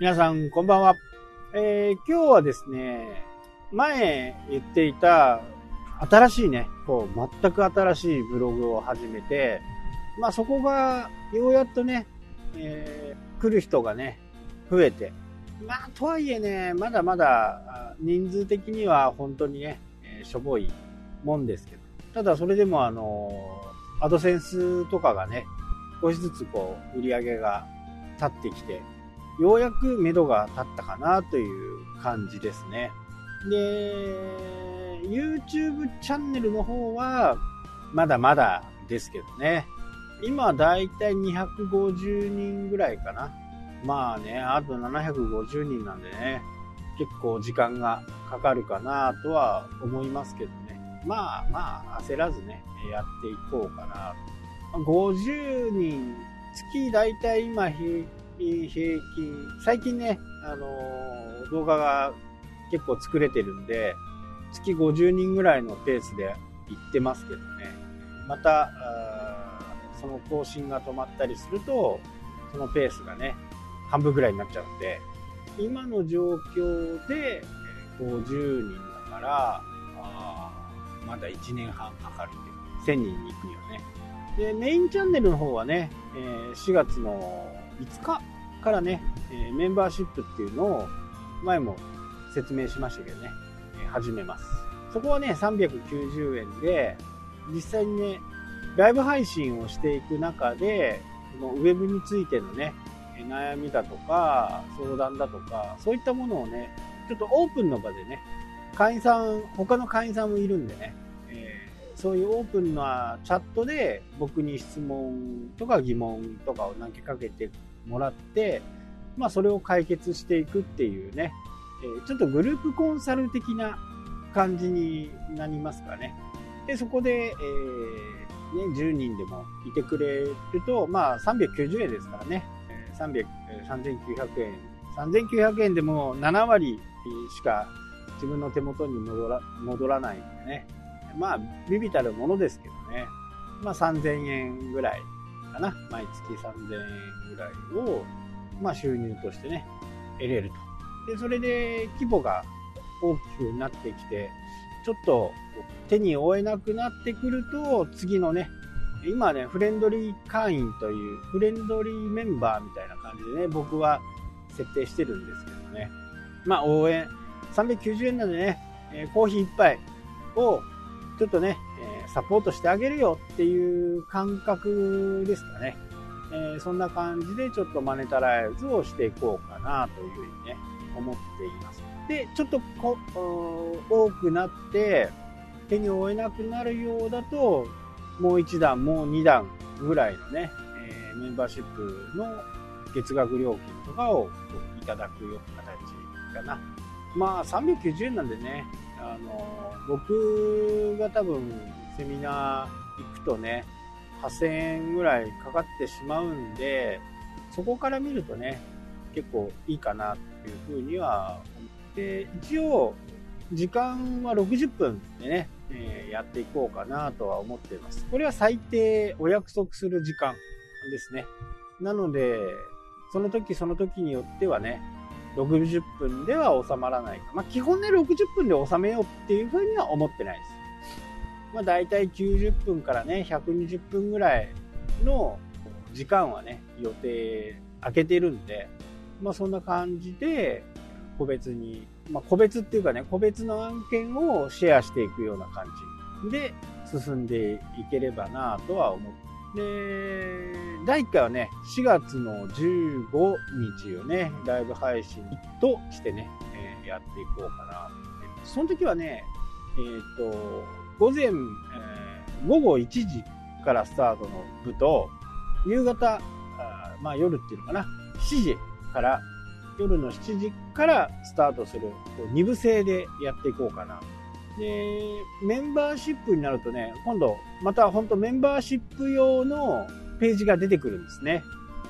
皆さん、こんばんは。えー、今日はですね、前言っていた、新しいね、こう、全く新しいブログを始めて、まあそこが、ようやっとね、えー、来る人がね、増えて、まあとはいえね、まだまだ、人数的には本当にね、えー、しょぼいもんですけど、ただそれでもあの、アドセンスとかがね、少しずつこう、売り上げが立ってきて、ようやく目処が立ったかなという感じですね。で、YouTube チャンネルの方は、まだまだですけどね。今だいたい250人ぐらいかな。まあね、あと750人なんでね、結構時間がかかるかなとは思いますけどね。まあまあ焦らずね、やっていこうかな。50人、月だいたい今平均、最近ね、あの、動画が結構作れてるんで、月50人ぐらいのペースで行ってますけどね。また、その更新が止まったりすると、そのペースがね、半分ぐらいになっちゃうんで、今の状況で50人だから、あまだ1年半かかるって。1000人に行くにはね。で、メインチャンネルの方はね、え4月の5日からね、えメンバーシップっていうのを前も説明しましたけどね、え始めます。そこはね、390円で、実際にね、ライブ配信をしていく中で、このウェブについてのね、悩みだとか、相談だとか、そういったものをね、ちょっとオープンの場でね、会員さん、他の会員さんもいるんでね、そういうオープンなチャットで僕に質問とか疑問とかを投げかけてもらって、まあそれを解決していくっていうね、え、ちょっとグループコンサル的な感じになりますかね。で、そこで、えーね、10人でもいてくれると、まあ、390円ですからね、300 3900円。3900円でも7割しか自分の手元に戻ら戻らないんでね。まあ、ビビたるものですけどね。まあ、3000円ぐらいかな。毎月3000円ぐらいを、まあ、収入としてね、得れると。で、それで規模が大きくなってきて、ちょっと手に負えなくなってくると、次のね、今ね、フレンドリー会員という、フレンドリーメンバーみたいな感じでね、僕は設定してるんですけどね。まあ、応援、390円なんでね、コーヒー1杯を、ちょっとね、えサポートしてあげるよっていう感覚ですかね。え、そんな感じでちょっとマネタライズをしていこうかなというふうにね、思っています。で、ちょっとこ多くなって、手に負えなくなるようだと、もう1段、もう2段ぐらいのね、え、メンバーシップの月額料金とかをいただくような形かな。まあ、390円なんでね、あの、僕が多分セミナー行くとね、8000円ぐらいかかってしまうんで、そこから見るとね、結構いいかなっていうふうには思って、一応、時間は60分でね、えー、やっていこうかなとは思っています。これは最低お約束する時間ですね。なので、その時その時によってはね、60分では収まらないか。まあ、基本ね、60分で収めようっていうふうには思ってないです。まあ、大体90分からね、120分ぐらいの時間はね、予定空けてるんで、まあ、そんな感じで、個別にまあ、個別っていうかね、個別の案件をシェアしていくような感じで進んでいければなとは思って。で、第1回はね、4月の15日をね、ライブ配信としてね、えー、やっていこうかなってその時はね、えっ、ー、と、午前、えー、午後1時からスタートの部と、夕方、あまあ夜っていうのかな、7時から夜の7時からスタートする、2部制でやっていこうかな。で、メンバーシップになるとね、今度、また本当メンバーシップ用のページが出てくるんですね。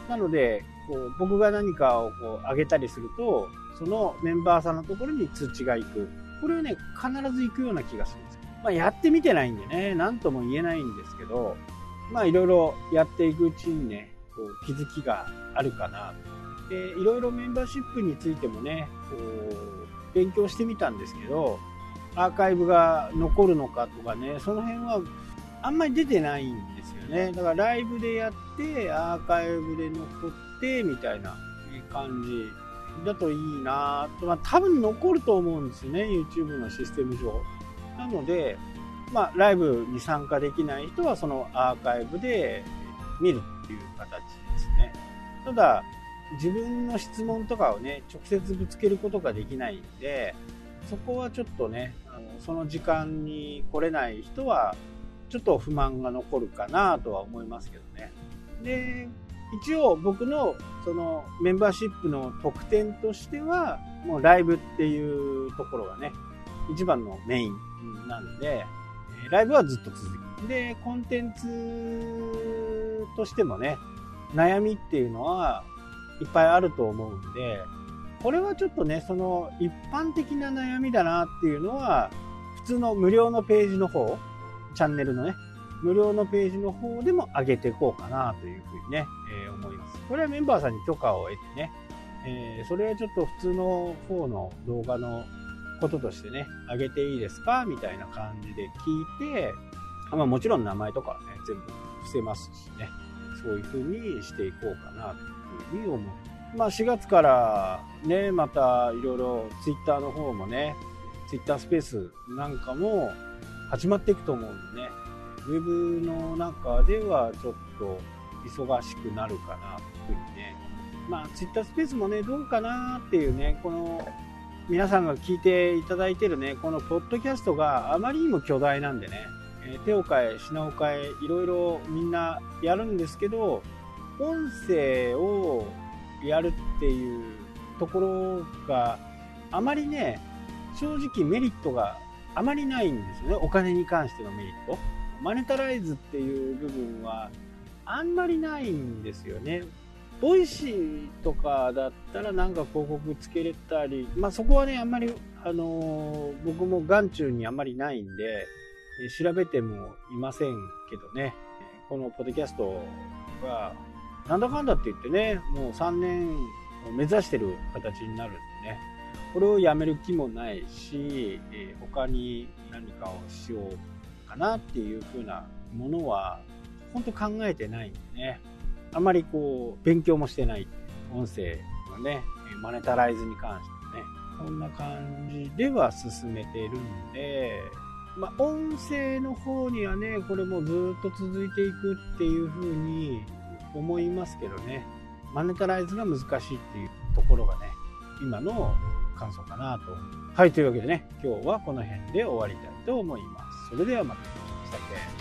なので、こう僕が何かをこう上げたりすると、そのメンバーさんのところに通知が行く。これはね、必ず行くような気がするんですまあ、やってみてないんでね、何とも言えないんですけど、まあ、いろいろやっていくうちにね、こう気づきがあるかなで、いろいろメンバーシップについてもね、こう、勉強してみたんですけど、アーカイブが残るのかとかね、その辺はあんまり出てないんですよね。だからライブでやって、アーカイブで残って、みたいな感じだといいなと、まあ多分残ると思うんですよね、YouTube のシステム上。なので、まあライブに参加できない人はそのアーカイブで見るっていう形ですね。ただ、自分の質問とかをね、直接ぶつけることができないんで、そこはちょっとね、あのその時間に来れない人は、ちょっと不満が残るかなとは思いますけどね。で、一応僕のそのメンバーシップの特典としては、もうライブっていうところがね、一番のメインなんで、ライブはずっと続く。で、コンテンツとしてもね、悩みっていうのはいっぱいあると思うんで、これはちょっとね、その一般的な悩みだなっていうのは、普通の無料のページの方、チャンネルのね、無料のページの方でも上げていこうかなというふうにね、えー、思います。これはメンバーさんに許可を得てね、えー、それはちょっと普通の方の動画のこととしてね、上げていいですか？みたいな感じで聞いて、まあ、もちろん名前とかはね、全部伏せますしね、そういうふうにしていこうかなというふうに思う。まあ4月からね、またいろいろ Twitter の方もね、Twitter スペースなんかも始まっていくと思うんでね、ウェブの中ではちょっと忙しくなるかなというふうにね、まあ Twitter スペースもね、どうかなっていうね、この皆さんが聞いていただいてるね、このポッドキャストがあまりにも巨大なんでね、え手を変え、品を変え、いろいろみんなやるんですけど、音声をやるっていうところがあまりね、正直メリットがあまりないんですよね。お金に関してのメリット。マネタライズっていう部分はあんまりないんですよね。ボイシーとかだったらなんか広告つけれたり、まあそこはね、あんまり、あのー、僕も眼中にあんまりないんで、調べてもいませんけどね、このポッドキャストが、なんだかんだって言ってね、もう3年を目指してる形になるんでね、これをやめる気もないし、え他に何かをしようかなっていう風なものは、本当考えてないんでね、あまりこう、勉強もしてない。音声のね、マネタライズに関してね、こんな感じでは進めてるんで、まあ、音声の方にはね、これもずっと続いていくっていう風に思いますけどね、マネタライズが難しいっていうところがね、今の感想かなと。はい、というわけでね、今日はこの辺で終わりたいと思います。それではまた、したっけ